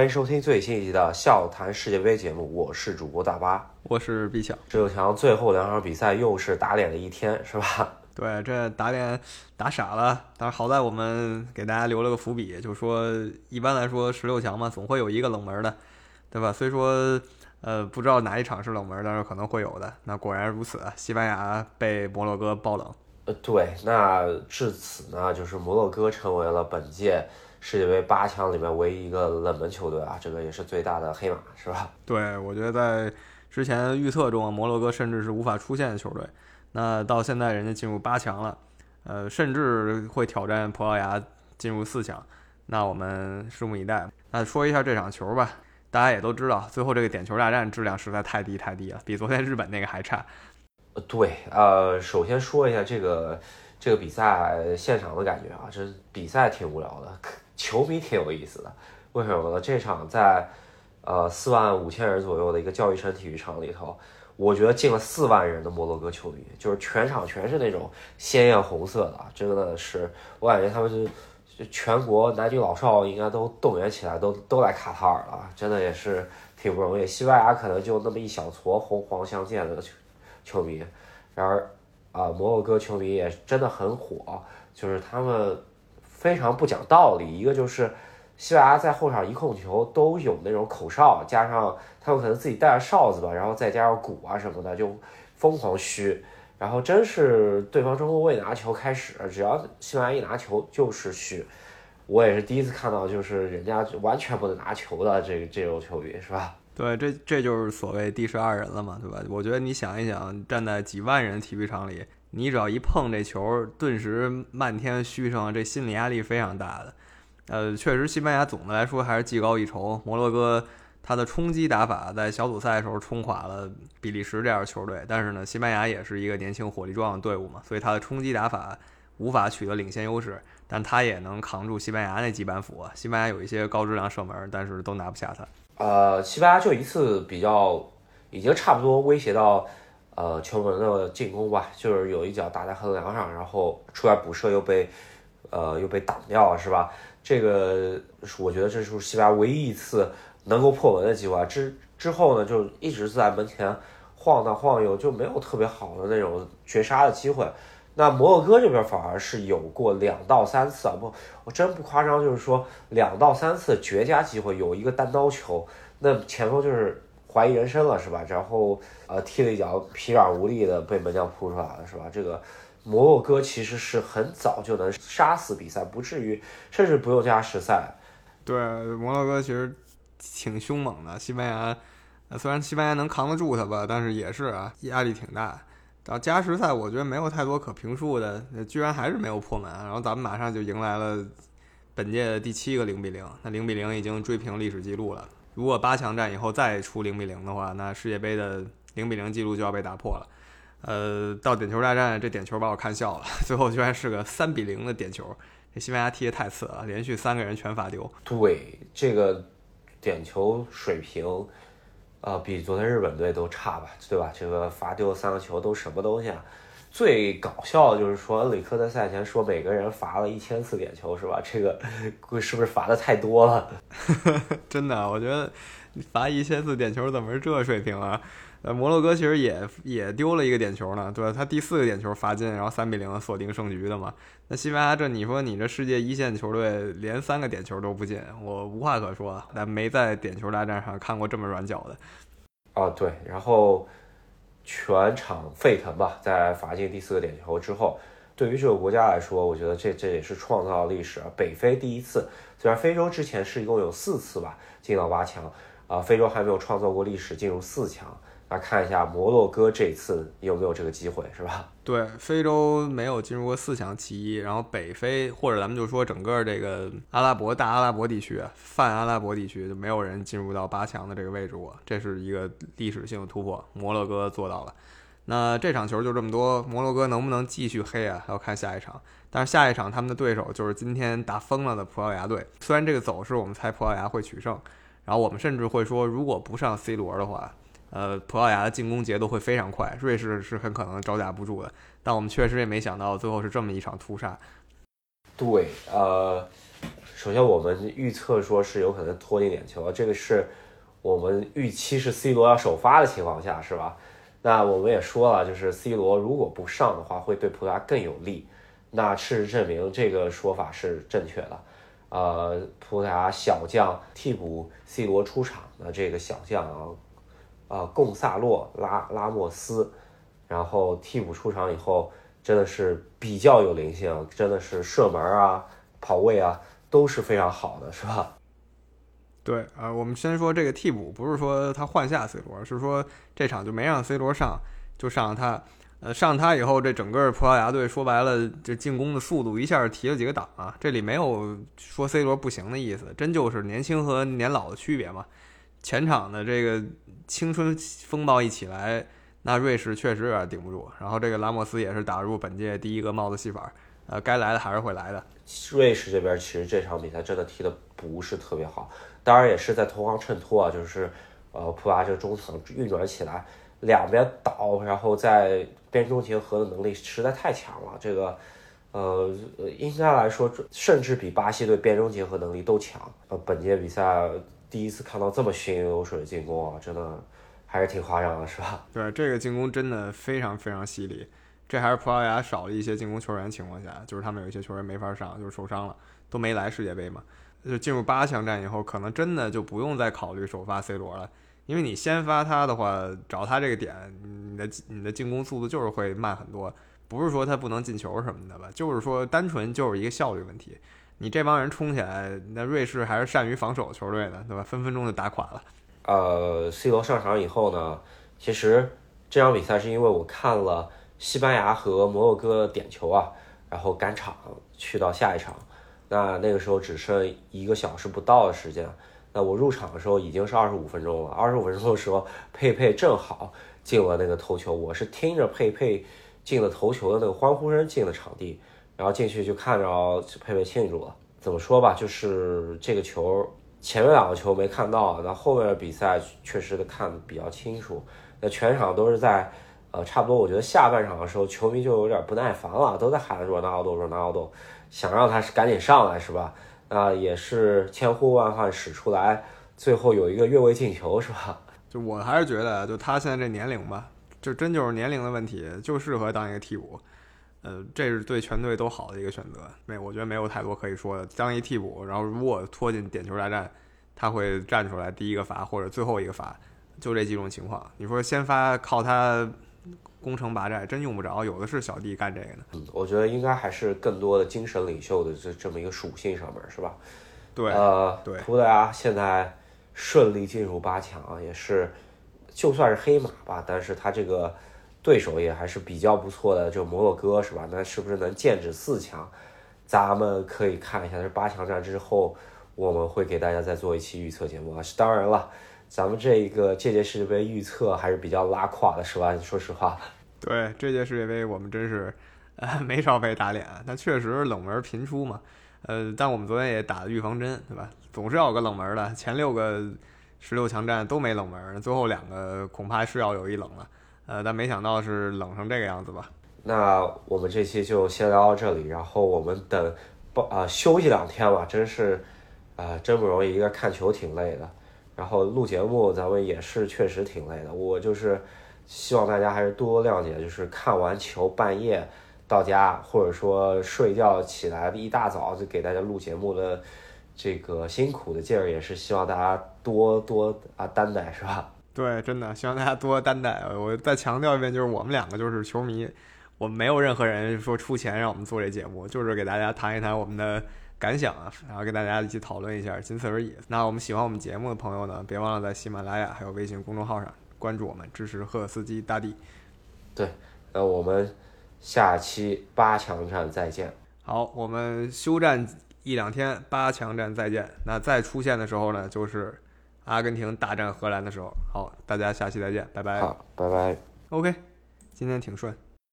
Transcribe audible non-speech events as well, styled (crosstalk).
欢迎收听最新一集的《笑谈世界杯》节目，我是主播大巴，我是毕强。十六强最后两场比赛又是打脸的一天，是吧？(laughs) 对，这打脸打傻了，但是好在我们给大家留了个伏笔，就说一般来说十六强嘛，总会有一个冷门的，对吧？虽说呃不知道哪一场是冷门，但是可能会有的。那果然如此，西班牙被摩洛哥爆冷。呃，对，那至此呢，就是摩洛哥成为了本届世界杯八强里面唯一一个冷门球队啊，这个也是最大的黑马，是吧？(laughs) 对，我觉得在之前预测中，摩洛哥甚至是无法出现的球队。那到现在人家进入八强了，呃，甚至会挑战葡萄牙进入四强。那我们拭目以待。那说一下这场球吧，大家也都知道，最后这个点球大战质量实在太低太低了，比昨天日本那个还差。呃，对，呃，首先说一下这个这个比赛现场的感觉啊，这比赛挺无聊的，(laughs) 球迷挺有意思的。为什么呢？这场在呃四万五千人左右的一个教育城体育场里头。我觉得进了四万人的摩洛哥球迷，就是全场全是那种鲜艳红色的，真的是我感觉他们是全国男女老少应该都动员起来，都都来卡塔尔了，真的也是挺不容易。西班牙可能就那么一小撮红黄相间的球球迷，然而啊，摩洛哥球迷也真的很火，就是他们非常不讲道理，一个就是。西班牙在后场一控球都有那种口哨，加上他们可能自己带着哨子吧，然后再加上鼓啊什么的，就疯狂嘘。然后真是对方中后卫拿球开始，只要西班牙一拿球就是嘘。我也是第一次看到，就是人家完全不能拿球的这这种球迷，是吧？对，这这就是所谓第十二人了嘛，对吧？我觉得你想一想，站在几万人体育场里，你只要一碰这球，顿时漫天嘘声，这心理压力非常大的。呃，确实，西班牙总的来说还是技高一筹。摩洛哥他的冲击打法在小组赛的时候冲垮了比利时这样的球队，但是呢，西班牙也是一个年轻火力壮的队伍嘛，所以他的冲击打法无法取得领先优势，但他也能扛住西班牙那几板斧。西班牙有一些高质量射门，但是都拿不下他。呃，西班牙就一次比较，已经差不多威胁到呃球门的进攻吧，就是有一脚打在横梁上，然后出来补射又被呃又被挡掉了，是吧？这个我觉得这是西班牙唯一一次能够破门的机会。之之后呢，就一直在门前晃荡晃悠，就没有特别好的那种绝杀的机会。那摩洛哥这边反而是有过两到三次啊，不，我真不夸张，就是说两到三次绝佳机会，有一个单刀球，那前锋就是怀疑人生了，是吧？然后呃踢了一脚疲软无力的被门将扑出来了，是吧？这个。摩洛哥其实是很早就能杀死比赛，不至于甚至不用加时赛。对，摩洛哥其实挺凶猛的。西班牙虽然西班牙能扛得住他吧，但是也是啊，压力挺大。到加时赛，我觉得没有太多可评述的，居然还是没有破门。然后咱们马上就迎来了本届的第七个零比零，那零比零已经追平历史记录了。如果八强战以后再出零比零的话，那世界杯的零比零记录就要被打破了。呃，到点球大战，这点球把我看笑了，最后居然是个三比零的点球，这西班牙踢得太次了，连续三个人全罚丢。对，这个点球水平，呃，比昨天日本队都差吧，对吧？这个罚丢三个球都什么东西啊？最搞笑的就是说，恩里克在赛前说每个人罚了一千次点球，是吧？这个 (laughs) 是不是罚的太多了？(laughs) 真的，我觉得罚一千次点球怎么是这水平啊？呃，摩洛哥其实也也丢了一个点球呢，对吧？他第四个点球罚进，然后三比零锁定胜局的嘛。那西班牙这，你说你这世界一线球队连三个点球都不进，我无话可说。但没在点球大战上看过这么软脚的。哦，对，然后全场沸腾吧，在罚进第四个点球之后，对于这个国家来说，我觉得这这也是创造历史啊，北非第一次。虽然非洲之前是一共有四次吧，进到八强，啊，非洲还没有创造过历史进入四强。那看一下摩洛哥这次有没有这个机会，是吧？对，非洲没有进入过四强其一，然后北非或者咱们就说整个这个阿拉伯大阿拉伯地区、泛阿拉伯地区就没有人进入到八强的这个位置过，这是一个历史性的突破，摩洛哥做到了。那这场球就这么多，摩洛哥能不能继续黑啊？还要看下一场。但是下一场他们的对手就是今天打疯了的葡萄牙队。虽然这个走势我们猜葡萄牙会取胜，然后我们甚至会说，如果不上 C 罗的话。呃，葡萄牙的进攻节奏会非常快，瑞士是很可能招架不住的。但我们确实也没想到最后是这么一场屠杀。对，呃，首先我们预测说是有可能拖进点球，这个是我们预期是 C 罗要首发的情况下，是吧？那我们也说了，就是 C 罗如果不上的话，会对葡萄牙更有利。那事实证明，这个说法是正确的。呃，葡萄牙小将替补 C 罗出场的这个小将啊，呃，贡萨洛拉拉莫斯，然后替补出场以后，真的是比较有灵性，真的是射门啊、跑位啊都是非常好的，是吧？对，呃，我们先说这个替补，不是说他换下 C 罗，是说这场就没让 C 罗上，就上他。呃，上他以后，这整个葡萄牙队说白了，这进攻的速度一下提了几个档啊！这里没有说 C 罗不行的意思，真就是年轻和年老的区别嘛。前场的这个青春风暴一起来，那瑞士确实有点顶不住。然后这个拉莫斯也是打入本届第一个帽子戏法，呃，该来的还是会来的。瑞士这边其实这场比赛真的踢的不是特别好，当然也是在投行衬托啊，就是呃，普拉这个中场运转起来。两边倒，然后在边中结合的能力实在太强了。这个，呃，应该来说，甚至比巴西队边中结合能力都强。呃，本届比赛第一次看到这么行云流水的进攻啊，真的还是挺夸张的，是吧？对，这个进攻真的非常非常犀利。这还是葡萄牙少了一些进攻球员情况下，就是他们有一些球员没法上，就是受伤了，都没来世界杯嘛。就进入八强战以后，可能真的就不用再考虑首发 C 罗了。因为你先发他的话，找他这个点，你的你的进攻速度就是会慢很多。不是说他不能进球什么的吧，就是说单纯就是一个效率问题。你这帮人冲起来，那瑞士还是善于防守球队呢，对吧？分分钟就打垮了。呃，C 罗上场以后呢，其实这场比赛是因为我看了西班牙和摩洛哥点球啊，然后赶场去到下一场，那那个时候只剩一个小时不到的时间。那我入场的时候已经是二十五分钟了，二十五分钟的时候，佩佩正好进了那个头球，我是听着佩佩进了头球的那个欢呼声进了场地，然后进去就看着佩佩庆祝了。怎么说吧，就是这个球前面两个球没看到，那后面的比赛确实的看比较清楚。那全场都是在，呃，差不多我觉得下半场的时候，球迷就有点不耐烦了，都在喊若纳奥多，若纳奥多，想让他赶紧上来，是吧？那，也是千呼万唤使出来，最后有一个越位进球，是吧？就我还是觉得，就他现在这年龄吧，就真就是年龄的问题，就适合当一个替补。呃，这是对全队都好的一个选择。没，我觉得没有太多可以说的。当一替补，然后如果拖进点球大战，他会站出来第一个罚或者最后一个罚，就这几种情况。你说先发靠他。攻城拔寨真用不着，有的是小弟干这个呢。嗯，我觉得应该还是更多的精神领袖的这这么一个属性上面，是吧？对，呃，对，葡萄牙现在顺利进入八强，也是就算是黑马吧，但是他这个对手也还是比较不错的，就摩洛哥，是吧？那是不是能剑指四强？咱们可以看一下，这八强战之后，我们会给大家再做一期预测节目啊。当然了。咱们这一个这届世界杯预测还是比较拉胯的，是吧？说实话，对这届世界杯我们真是，呃，(laughs) 没少被打脸。但确实冷门频出嘛，呃，但我们昨天也打了预防针，对吧？总是要有个冷门的。前六个十六强战都没冷门，最后两个恐怕是要有一冷了，呃，但没想到是冷成这个样子吧？那我们这期就先聊到这里，然后我们等不啊休息两天吧，真是，啊，真不容易，一个看球挺累的。然后录节目，咱们也是确实挺累的。我就是希望大家还是多多谅解，就是看完球半夜到家，或者说睡觉起来一大早就给大家录节目的这个辛苦的劲儿，也是希望大家多多啊担待，是吧？对，真的希望大家多担待。我再强调一遍，就是我们两个就是球迷，我们没有任何人说出钱让我们做这节目，就是给大家谈一谈我们的。感想啊，然后跟大家一起讨论一下，仅此而已。那我们喜欢我们节目的朋友呢，别忘了在喜马拉雅还有微信公众号上关注我们，支持赫斯基大帝。对，那我们下期八强战再见。好，我们休战一两天，八强战再见。那再出现的时候呢，就是阿根廷大战荷兰的时候。好，大家下期再见，拜拜。好，拜拜。OK，今天挺顺。